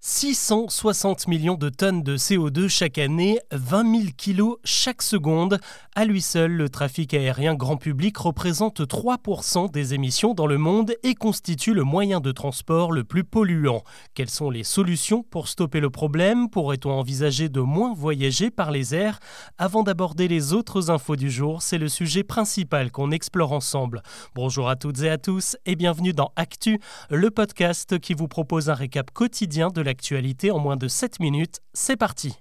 660 millions de tonnes de CO2 chaque année, 20 000 kilos chaque seconde. À lui seul, le trafic aérien grand public représente 3% des émissions dans le monde et constitue le moyen de transport le plus polluant. Quelles sont les solutions pour stopper le problème? Pourrait-on envisager de moins voyager par les airs? Avant d'aborder les autres infos du jour, c'est le sujet principal qu'on explore ensemble. Bonjour à toutes et à tous et bienvenue dans Actu, le podcast qui vous propose un récap quotidien de l'actualité en moins de 7 minutes. C'est parti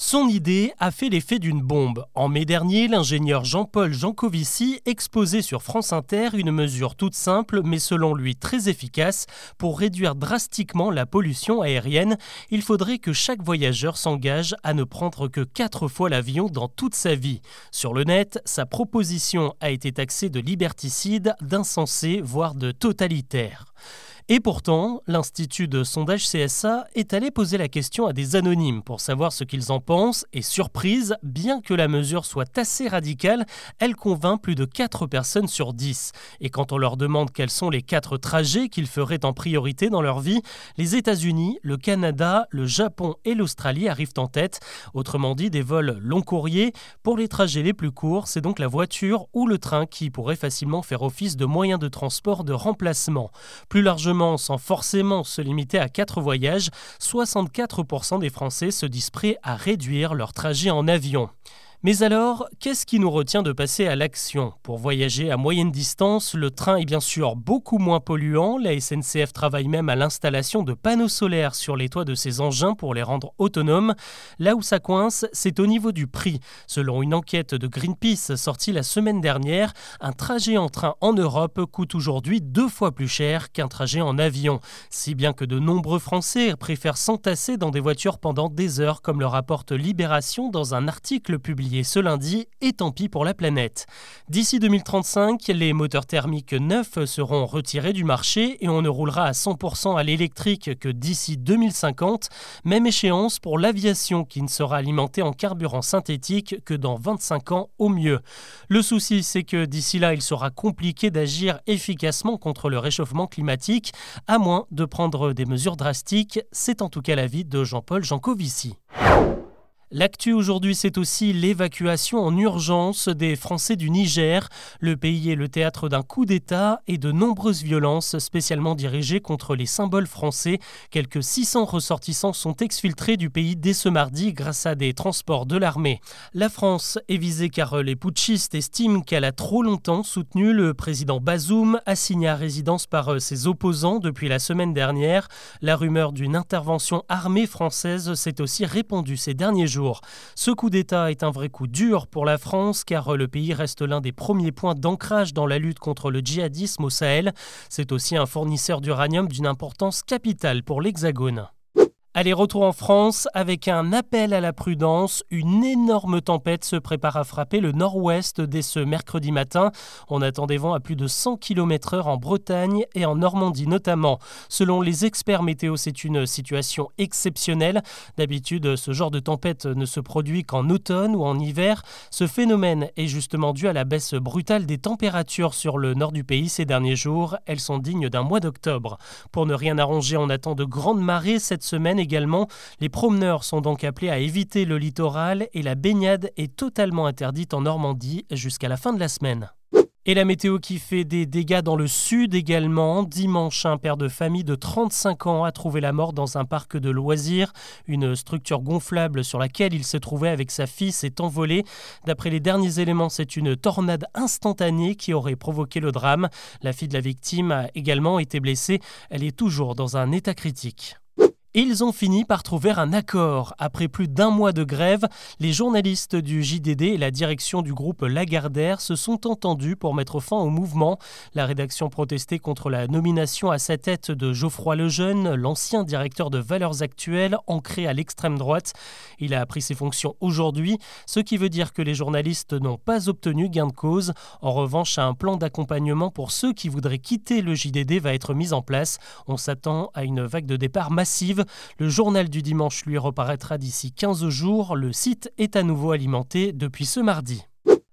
son idée a fait l'effet d'une bombe. En mai dernier, l'ingénieur Jean-Paul Jancovici exposait sur France Inter une mesure toute simple, mais selon lui très efficace, pour réduire drastiquement la pollution aérienne. Il faudrait que chaque voyageur s'engage à ne prendre que 4 fois l'avion dans toute sa vie. Sur le net, sa proposition a été taxée de liberticide, d'insensé, voire de totalitaire. Et pourtant, l'Institut de sondage CSA est allé poser la question à des anonymes pour savoir ce qu'ils en pensent et surprise, bien que la mesure soit assez radicale, elle convainc plus de 4 personnes sur 10. Et quand on leur demande quels sont les 4 trajets qu'ils feraient en priorité dans leur vie, les États-Unis, le Canada, le Japon et l'Australie arrivent en tête. Autrement dit, des vols long courriers. Pour les trajets les plus courts, c'est donc la voiture ou le train qui pourrait facilement faire office de moyen de transport de remplacement. Plus largement, sans forcément se limiter à quatre voyages, 64% des Français se disent prêts à réduire leur trajet en avion. Mais alors, qu'est-ce qui nous retient de passer à l'action? Pour voyager à moyenne distance, le train est bien sûr beaucoup moins polluant. La SNCF travaille même à l'installation de panneaux solaires sur les toits de ses engins pour les rendre autonomes. Là où ça coince, c'est au niveau du prix. Selon une enquête de Greenpeace sortie la semaine dernière, un trajet en train en Europe coûte aujourd'hui deux fois plus cher qu'un trajet en avion. Si bien que de nombreux Français préfèrent s'entasser dans des voitures pendant des heures, comme le rapporte Libération dans un article publié ce lundi, et tant pis pour la planète. D'ici 2035, les moteurs thermiques neufs seront retirés du marché et on ne roulera à 100% à l'électrique que d'ici 2050. Même échéance pour l'aviation qui ne sera alimentée en carburant synthétique que dans 25 ans au mieux. Le souci, c'est que d'ici là, il sera compliqué d'agir efficacement contre le réchauffement climatique, à moins de prendre des mesures drastiques. C'est en tout cas l'avis de Jean-Paul Jancovici. L'actu aujourd'hui, c'est aussi l'évacuation en urgence des Français du Niger. Le pays est le théâtre d'un coup d'État et de nombreuses violences spécialement dirigées contre les symboles français. Quelques 600 ressortissants sont exfiltrés du pays dès ce mardi grâce à des transports de l'armée. La France est visée car les putschistes estiment qu'elle a trop longtemps soutenu le président Bazoum, assigné à résidence par ses opposants depuis la semaine dernière. La rumeur d'une intervention armée française s'est aussi répandue ces derniers jours. Ce coup d'État est un vrai coup dur pour la France car le pays reste l'un des premiers points d'ancrage dans la lutte contre le djihadisme au Sahel. C'est aussi un fournisseur d'uranium d'une importance capitale pour l'Hexagone. Allez, retour en France avec un appel à la prudence. Une énorme tempête se prépare à frapper le nord-ouest dès ce mercredi matin. On attend des vents à plus de 100 km/h en Bretagne et en Normandie notamment. Selon les experts météo, c'est une situation exceptionnelle. D'habitude, ce genre de tempête ne se produit qu'en automne ou en hiver. Ce phénomène est justement dû à la baisse brutale des températures sur le nord du pays ces derniers jours. Elles sont dignes d'un mois d'octobre. Pour ne rien arranger, on attend de grandes marées cette semaine Les promeneurs sont donc appelés à éviter le littoral et la baignade est totalement interdite en Normandie jusqu'à la fin de la semaine. Et la météo qui fait des dégâts dans le sud également. Dimanche, un père de famille de 35 ans a trouvé la mort dans un parc de loisirs. Une structure gonflable sur laquelle il se trouvait avec sa fille s'est envolée. D'après les derniers éléments, c'est une tornade instantanée qui aurait provoqué le drame. La fille de la victime a également été blessée. Elle est toujours dans un état critique. Ils ont fini par trouver un accord. Après plus d'un mois de grève, les journalistes du JDD et la direction du groupe Lagardère se sont entendus pour mettre fin au mouvement. La rédaction protestait contre la nomination à sa tête de Geoffroy Lejeune, l'ancien directeur de Valeurs Actuelles, ancré à l'extrême droite. Il a pris ses fonctions aujourd'hui, ce qui veut dire que les journalistes n'ont pas obtenu gain de cause. En revanche, un plan d'accompagnement pour ceux qui voudraient quitter le JDD va être mis en place. On s'attend à une vague de départ massive le journal du dimanche lui reparaîtra d'ici 15 jours. Le site est à nouveau alimenté depuis ce mardi.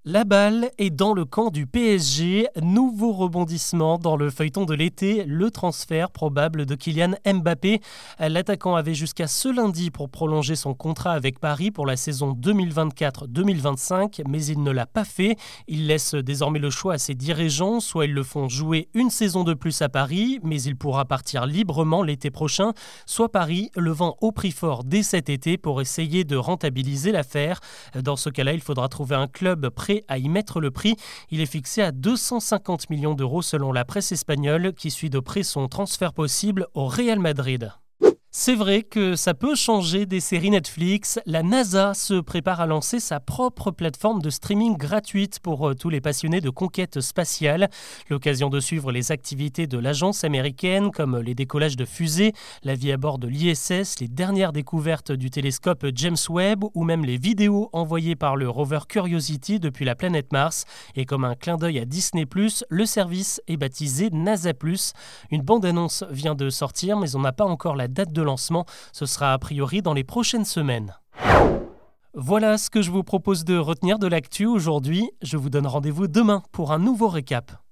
La balle est dans le camp du PSG. Nouveau rebondissement dans le feuilleton de l'été, le transfert probable de Kylian Mbappé. L'attaquant avait jusqu'à ce lundi pour prolonger son contrat avec Paris pour la saison 2024-2025, mais il ne l'a pas fait. Il laisse désormais le choix à ses dirigeants, soit ils le font jouer une saison de plus à Paris, mais il pourra partir librement l'été prochain, soit Paris le vend au prix fort dès cet été pour essayer de rentabiliser l'affaire. Dans ce cas-là, il faudra trouver un club prêt à y mettre le prix. Il est fixé à 250 millions d'euros selon la presse espagnole qui suit de près son transfert possible au Real Madrid. C'est vrai que ça peut changer des séries Netflix. La NASA se prépare à lancer sa propre plateforme de streaming gratuite pour euh, tous les passionnés de conquête spatiale. L'occasion de suivre les activités de l'agence américaine comme les décollages de fusées, la vie à bord de l'ISS, les dernières découvertes du télescope James Webb ou même les vidéos envoyées par le rover Curiosity depuis la planète Mars. Et comme un clin d'œil à Disney ⁇ le service est baptisé NASA ⁇ Une bande-annonce vient de sortir mais on n'a pas encore la date de lancement. Ce sera a priori dans les prochaines semaines. Voilà ce que je vous propose de retenir de l'actu aujourd'hui. Je vous donne rendez-vous demain pour un nouveau récap.